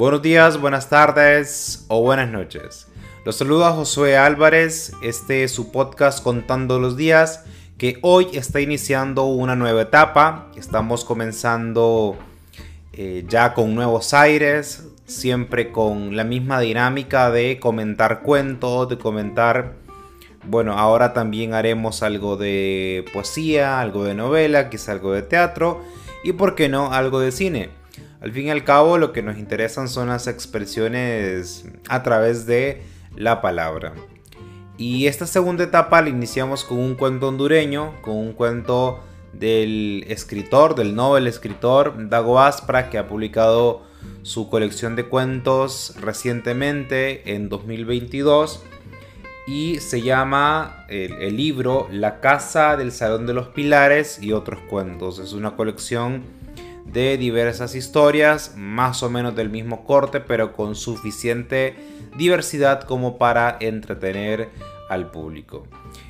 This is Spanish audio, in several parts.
Buenos días, buenas tardes o buenas noches. Los saluda Josué Álvarez, este es su podcast Contando los Días, que hoy está iniciando una nueva etapa. Estamos comenzando eh, ya con nuevos aires, siempre con la misma dinámica de comentar cuentos, de comentar... Bueno, ahora también haremos algo de poesía, algo de novela, quizá algo de teatro y, por qué no, algo de cine. Al fin y al cabo, lo que nos interesan son las expresiones a través de la palabra. Y esta segunda etapa la iniciamos con un cuento hondureño, con un cuento del escritor, del novel escritor Dago Aspra, que ha publicado su colección de cuentos recientemente en 2022 y se llama el, el, libro La Casa del Salón de los Pilares y otros cuentos. Es una colección de diversas historias, más o menos del mismo corte, pero con suficiente diversidad como para entretener al público.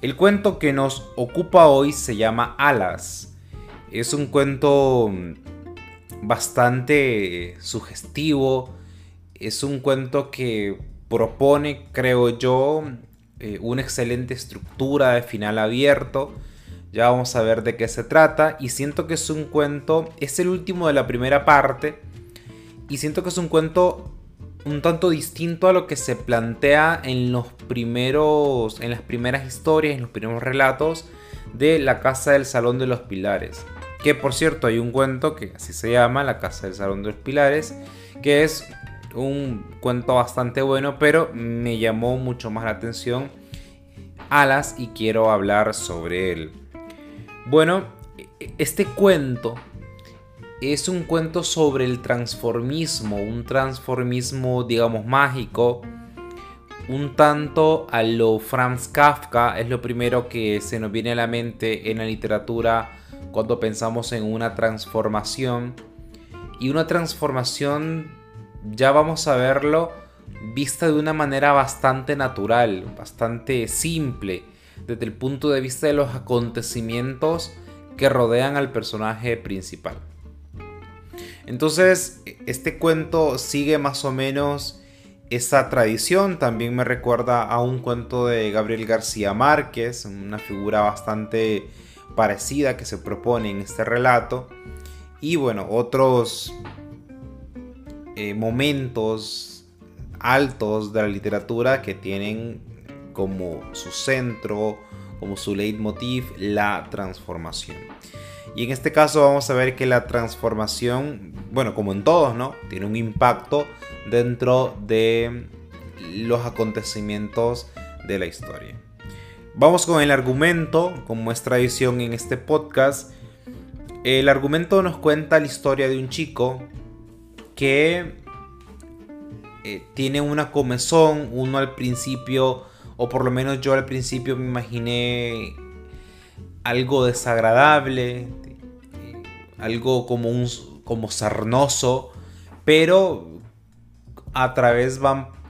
El cuento que nos ocupa hoy se llama Alas. Es un cuento bastante sugestivo. Es un cuento que propone, creo yo, eh, una excelente estructura de final abierto ya vamos a ver de qué se trata. Y siento que es un cuento. Es el último de la primera parte. Y siento que es un cuento un tanto distinto a lo que se plantea en los primeros. En las primeras historias, en los primeros relatos de la casa del Salón de los Pilares. Que por cierto, hay un cuento que así se llama, La casa del Salón de los Pilares. Que es un cuento bastante bueno, pero me llamó mucho más la atención Alas y quiero hablar sobre él. Bueno, este cuento es un cuento sobre el transformismo, un transformismo, digamos, mágico, un tanto a lo Franz Kafka, es lo primero que se nos viene a la mente en la literatura cuando pensamos en una transformación. Y una transformación, ya vamos a verlo, vista de una manera bastante natural, bastante simple desde el punto de vista de los acontecimientos que rodean al personaje principal. Entonces, este cuento sigue más o menos esa tradición. También me recuerda a un cuento de Gabriel García Márquez, una figura bastante parecida que se propone en este relato. Y bueno, otros eh, momentos altos de la literatura que tienen como su centro, como su leitmotiv, la transformación. Y en este caso vamos a ver que la transformación, bueno, como en todos, ¿no? Tiene un impacto dentro de los acontecimientos de la historia. Vamos con el argumento, como es tradición en este podcast. El argumento nos cuenta la historia de un chico que eh, tiene una comezón, uno al principio o por lo menos yo al principio me imaginé algo desagradable, algo como un como sarnoso, pero a través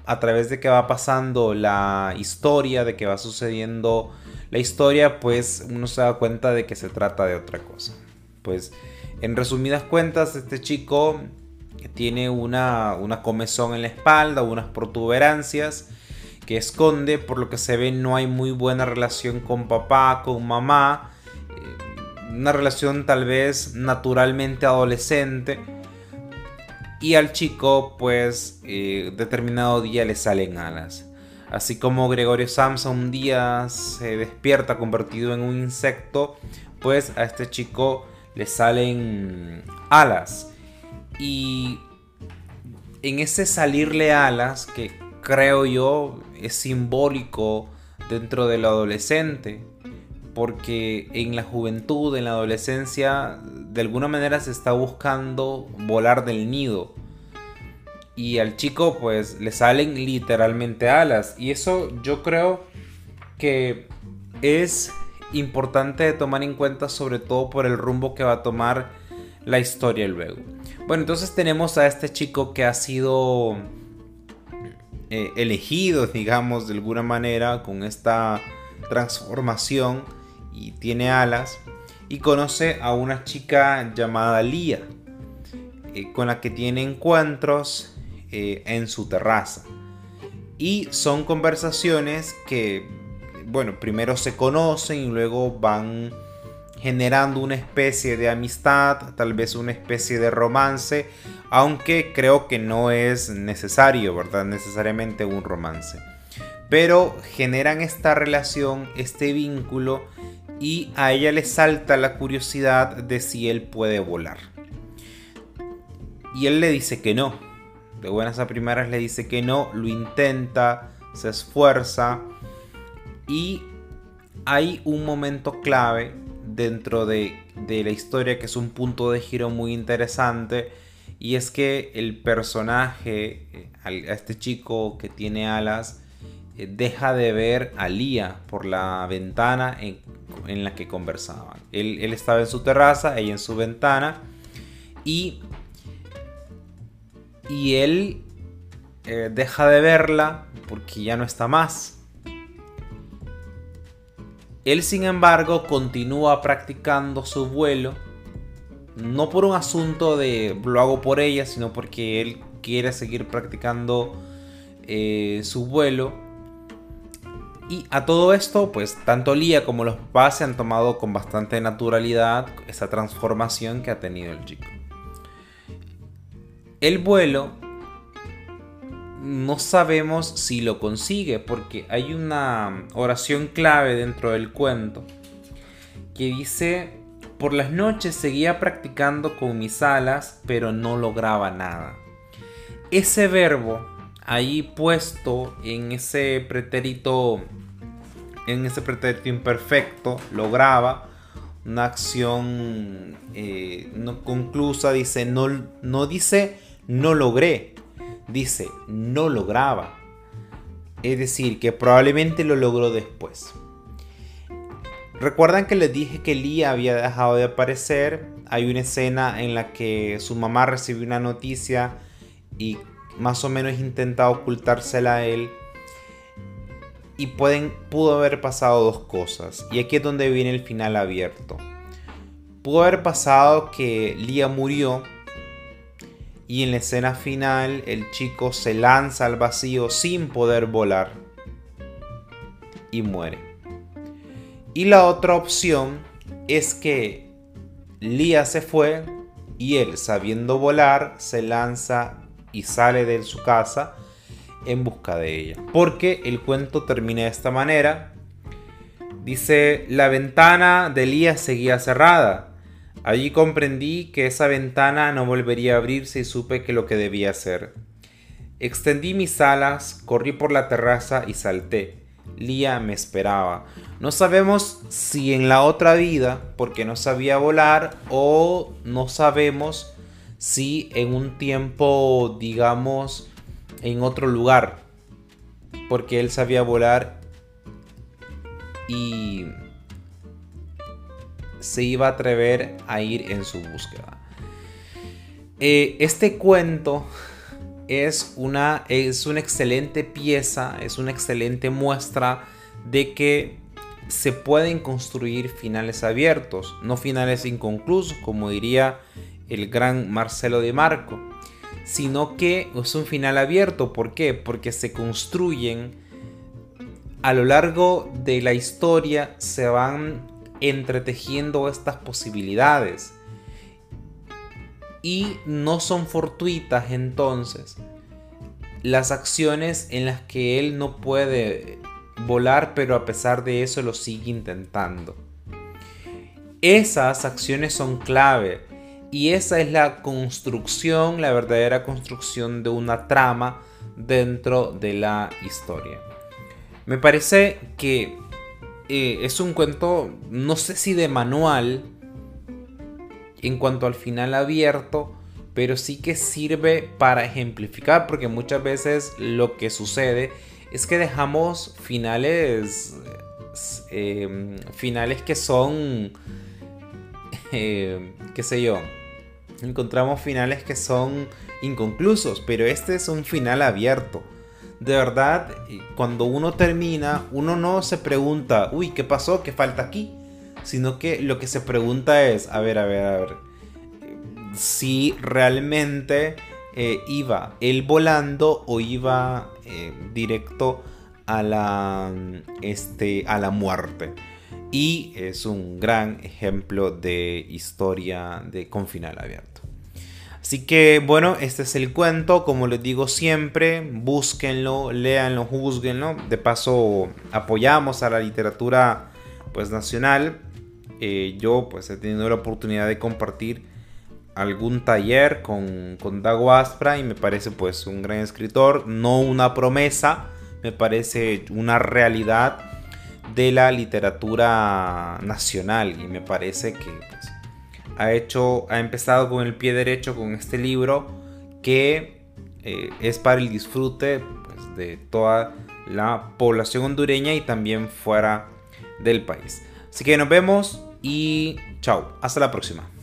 a través de que va pasando la historia, de que va sucediendo la historia, pues uno se da cuenta de que se trata de otra cosa. Pues en resumidas cuentas, este chico tiene una, una comezón en la espalda, unas protuberancias, que esconde, por lo que se ve no hay muy buena relación con papá, con mamá, eh, una relación tal vez naturalmente adolescente. Y al chico, pues, eh, determinado día le salen alas. Así como Gregorio Samsa un día se despierta convertido en un insecto, pues a este chico le salen alas. Y en ese salirle alas, que creo yo, es simbólico dentro del adolescente, porque en la juventud, en la adolescencia, de alguna manera se está buscando volar del nido. Y al chico pues le salen literalmente alas. Y eso yo creo que es importante de tomar en cuenta sobre todo por el rumbo que va a tomar la historia luego. Bueno, entonces tenemos a este chico que ha sido eh, elegidos, digamos, de alguna manera, con esta transformación y tiene alas. Y conoce a una chica llamada Lía, eh, con la que tiene encuentros. eh, en su terraza. Y son conversaciones que, bueno, primero se conocen y luego van generando una especie de amistad, tal vez una especie de romance, aunque creo que no es necesario, ¿verdad? Necesariamente un romance. Pero generan esta relación, este vínculo, y a ella le salta la curiosidad de si él puede volar. Y él le dice que no. De buenas a primeras le dice que no, lo intenta, se esfuerza. Y hay un momento clave dentro de, la historia que es un punto de giro muy interesante. Y es que el personaje, eh, a este chico que tiene alas, eh, deja de ver a Lía por la ventana en, la que conversaban. Él, estaba en su terraza, ella en su ventana. Y, y él eh, deja de verla porque ya no está más. Él, sin embargo, continúa practicando su vuelo. No por un asunto de lo hago por ella, sino porque él quiere seguir practicando eh, su vuelo y a todo esto, pues tanto Lía como los papás se han tomado con bastante naturalidad esa transformación que ha tenido el chico. El vuelo no sabemos si lo consigue porque hay una oración clave dentro del cuento que dice, por las noches seguía practicando con mis alas pero no lograba nada. Ese verbo ahí puesto en ese pretérito, en ese pretérito imperfecto, lograba una acción eh, no conclusa, dice, no, no dice no logré, dice no lograba. Es decir, que probablemente lo logró después. Recuerdan que les dije que Lee había dejado de aparecer. Hay una escena en la que su mamá recibió una noticia y más o menos intenta ocultársela a él. Y pueden, pudo haber pasado dos cosas. Y aquí es donde viene el final abierto. Pudo haber pasado que Lia murió. Y en la escena final el chico se lanza al vacío sin poder volar. Y muere. Y la otra opción es que Lia se fue y él, sabiendo volar, se lanza y sale de su casa en busca de ella. Porque el cuento termina de esta manera. Dice, la ventana de Elías seguía cerrada. Allí comprendí que esa ventana no volvería a abrirse y supe que lo que debía hacer. Extendí mis alas, corrí por la terraza y salté. Lía me esperaba. No sabemos si en la otra vida, porque no sabía volar, o no sabemos si en un tiempo, digamos, en otro lugar, porque él sabía volar y se iba a atrever a ir en su búsqueda. Eh, este cuento es una, es una excelente pieza, es una excelente muestra de que se pueden construir finales abiertos, no finales inconclusos, como diría el gran Marcelo de Marco, sino que es un final abierto. ¿Por qué? Porque se construyen a lo largo de la historia, se van entretejiendo estas posibilidades. Y no son fortuitas entonces las acciones en las que él no puede volar, pero a pesar de eso lo sigue intentando. Esas acciones son clave y esa es la construcción, la verdadera construcción de una trama dentro de la historia. Me parece que eh, es un cuento, no sé si de manual, en cuanto al final abierto, pero sí que sirve para ejemplificar, porque muchas veces lo que sucede es que dejamos finales, eh, finales que son, eh, qué sé yo, encontramos finales que son inconclusos, pero este es un final abierto. De verdad, cuando uno termina, uno no se pregunta, uy, ¿qué pasó? ¿Qué falta aquí? Sino que lo que se pregunta es, a ver, a ver, a ver, si realmente eh, iba él volando o iba eh, directo a la, este, a la muerte. Y es un gran ejemplo de historia de, con final abierto. Así que bueno, este es el cuento, como les digo siempre, búsquenlo, léanlo, juzguenlo. De paso, apoyamos a la literatura pues, nacional. Eh, yo pues he tenido la oportunidad de compartir algún taller con, con Dago Aspra y me parece pues un gran escritor, no una promesa, me parece una realidad de la literatura nacional y me parece que ha hecho, ha empezado con el pie derecho con este libro que eh, es para el disfrute pues, de toda la población hondureña y también fuera del país. Así que nos vemos y chao, hasta la próxima.